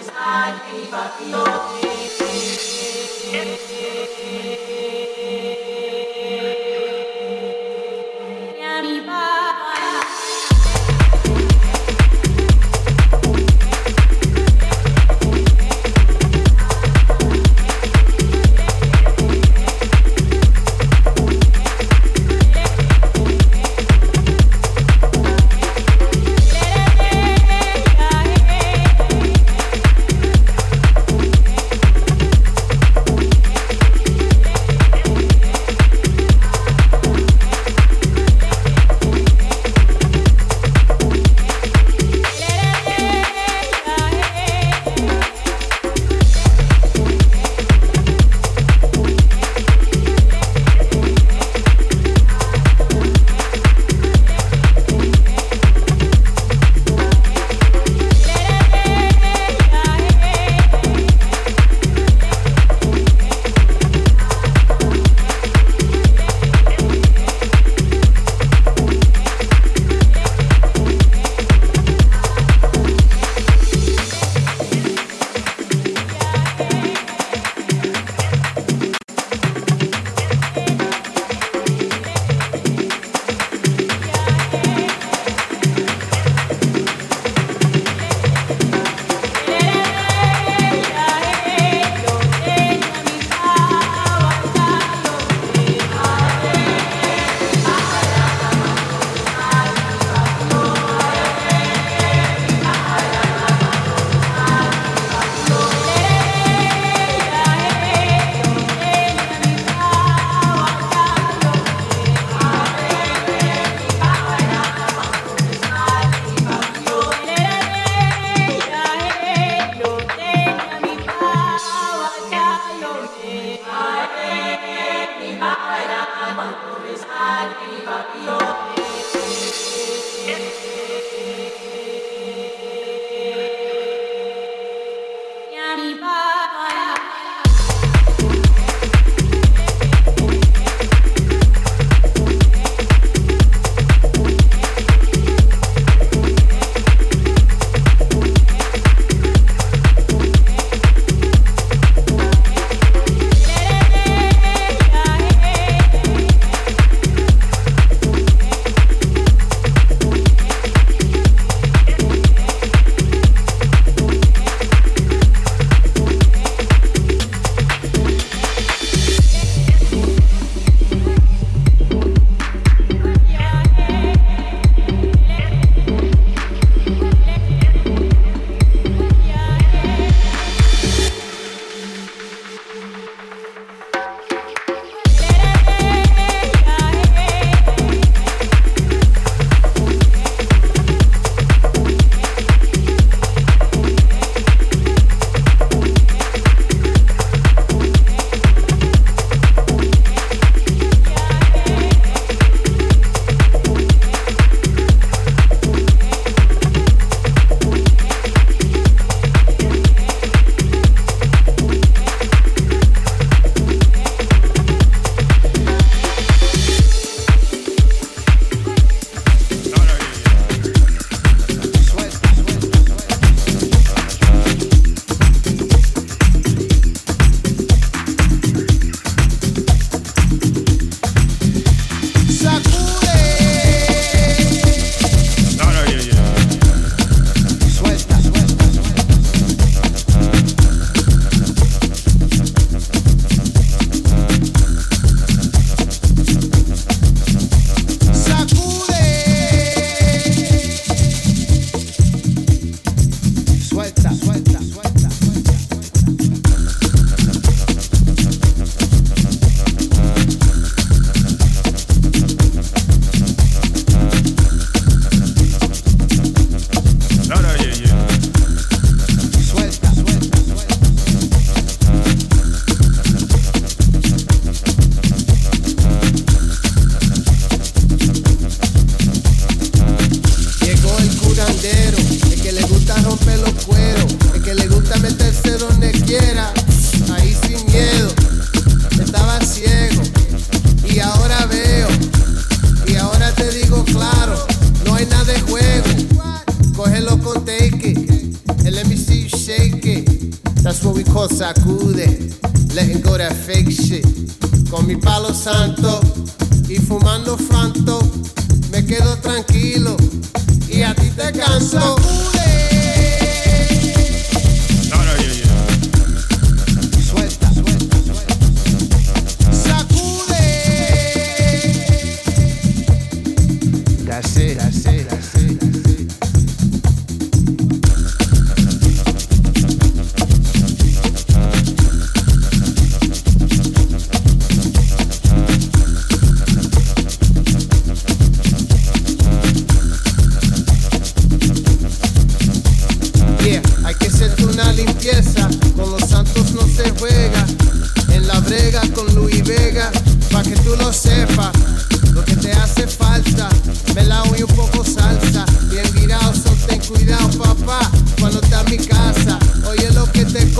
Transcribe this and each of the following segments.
Thank you.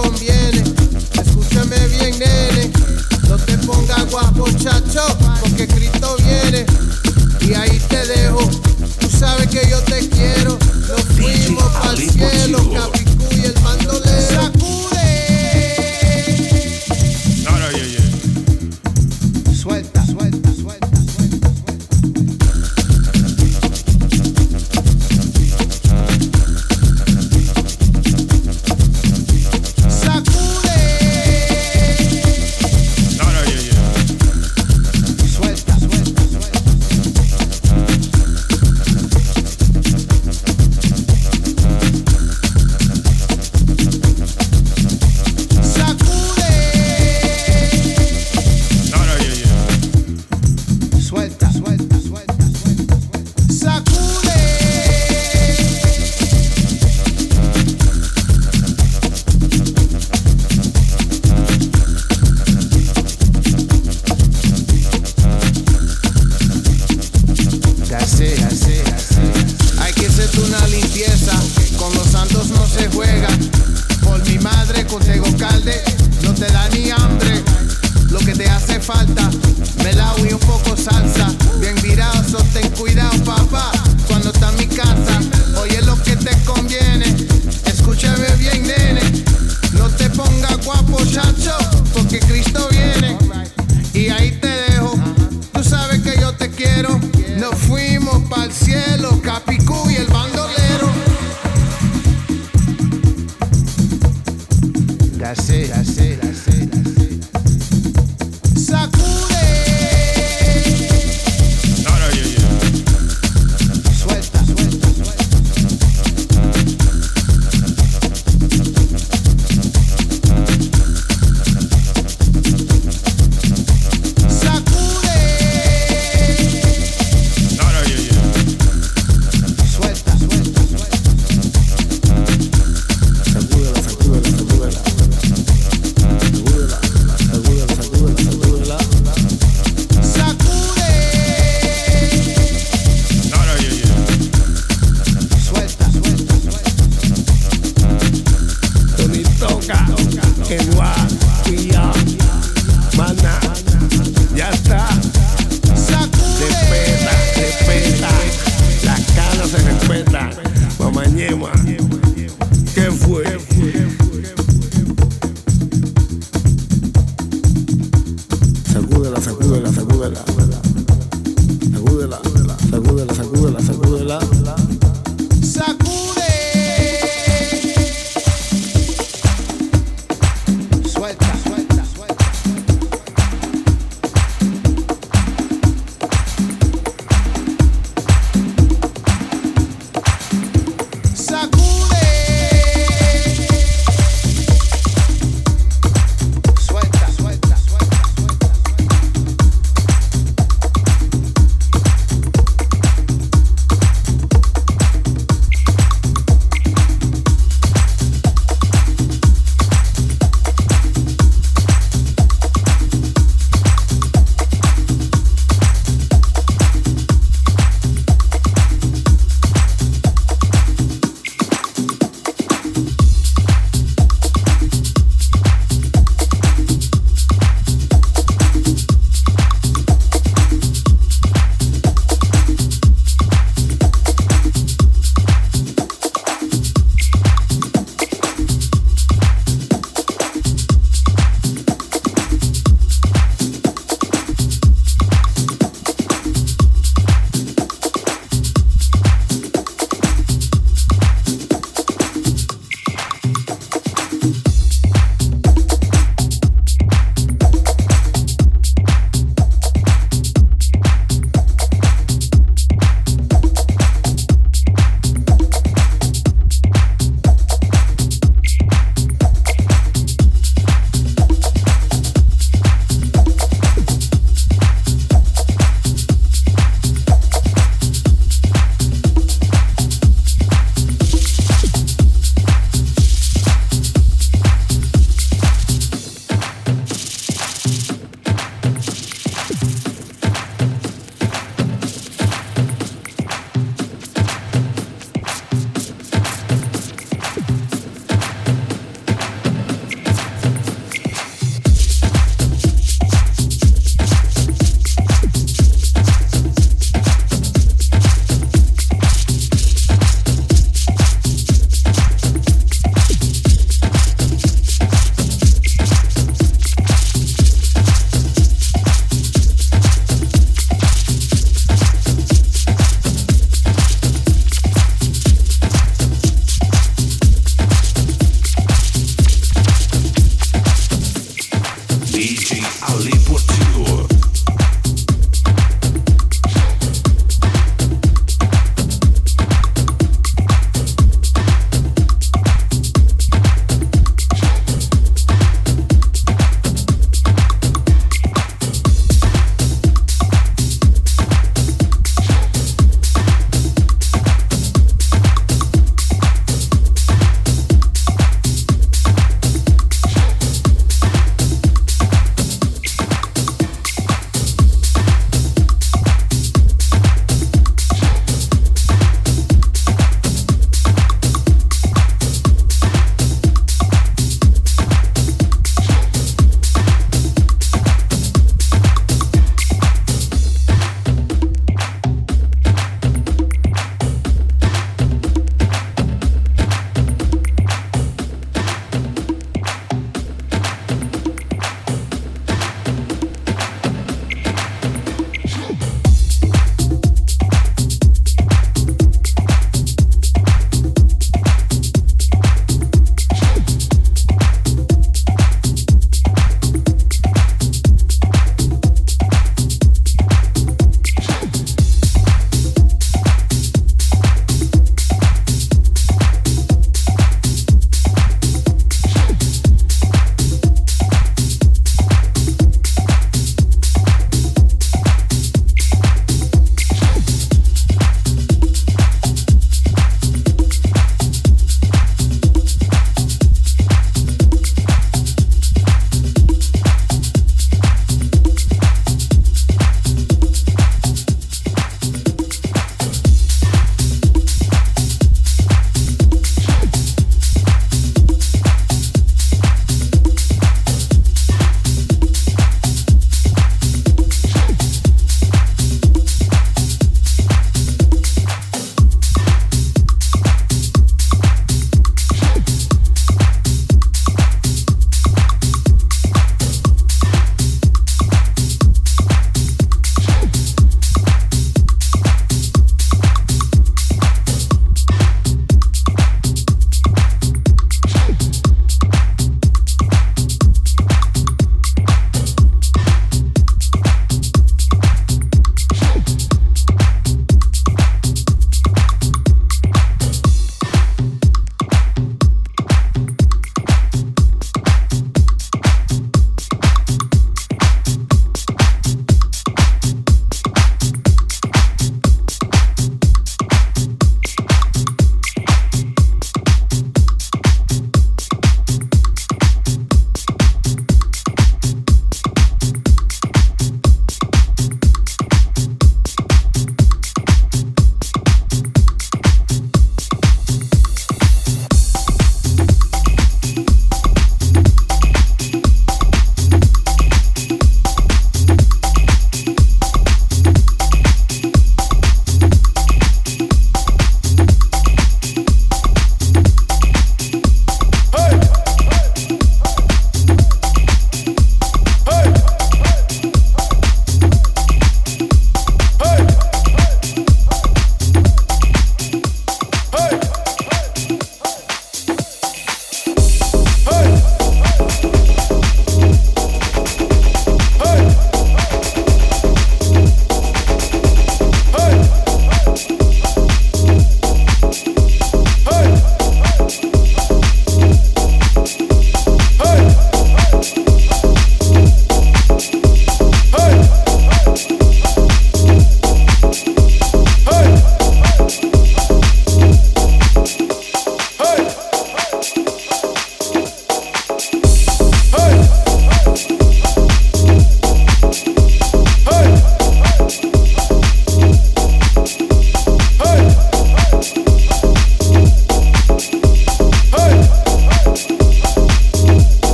Conviene.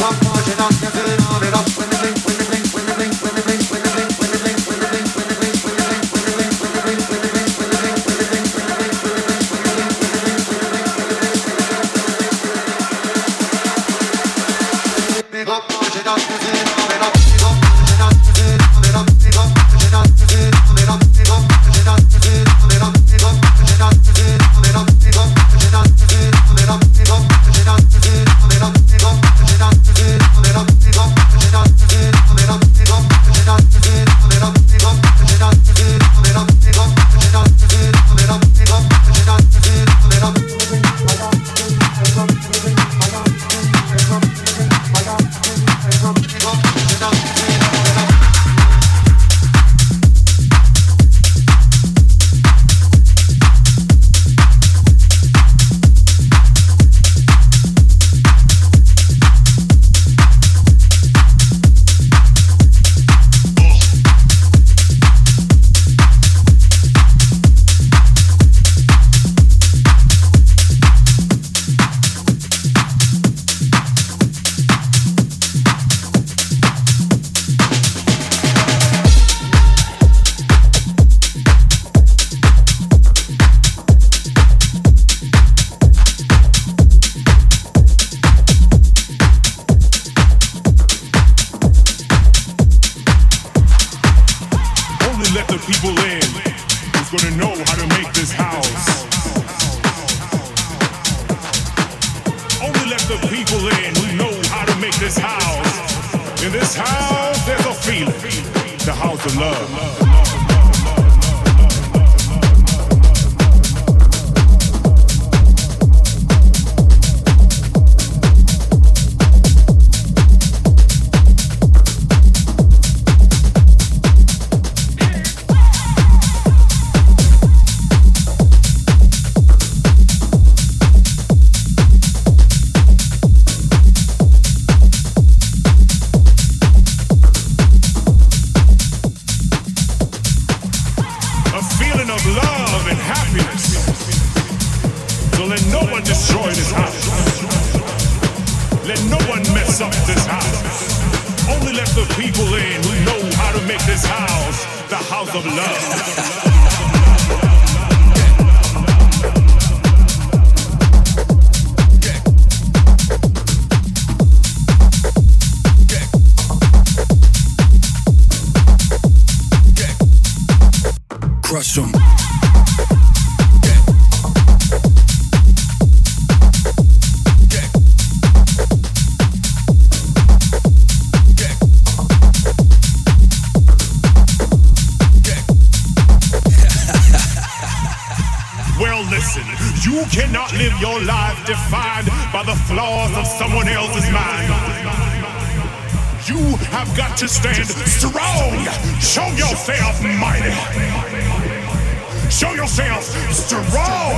Thank you. crush them. well, listen, you cannot live your life defined by the flaws of someone else's mind. You have got to stand strong. Show yourself mighty. Show yourselves, strong.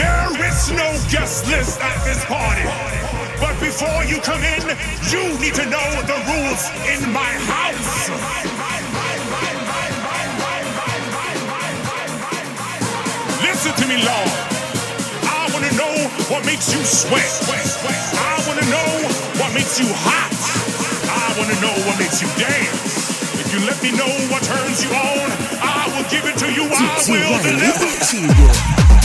There is no guest list at this party. But before you come in, you need to know the rules in my house. Listen to me, Lord. I wanna know what makes you sweat. I wanna know what makes you hot. I wanna know what makes you dance. You let me know what turns you on. I will give it to you. I will deliver.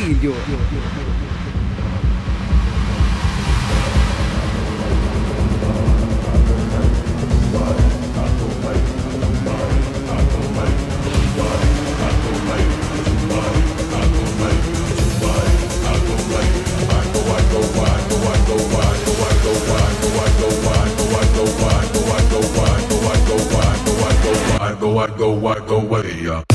consiglio. go, I go away.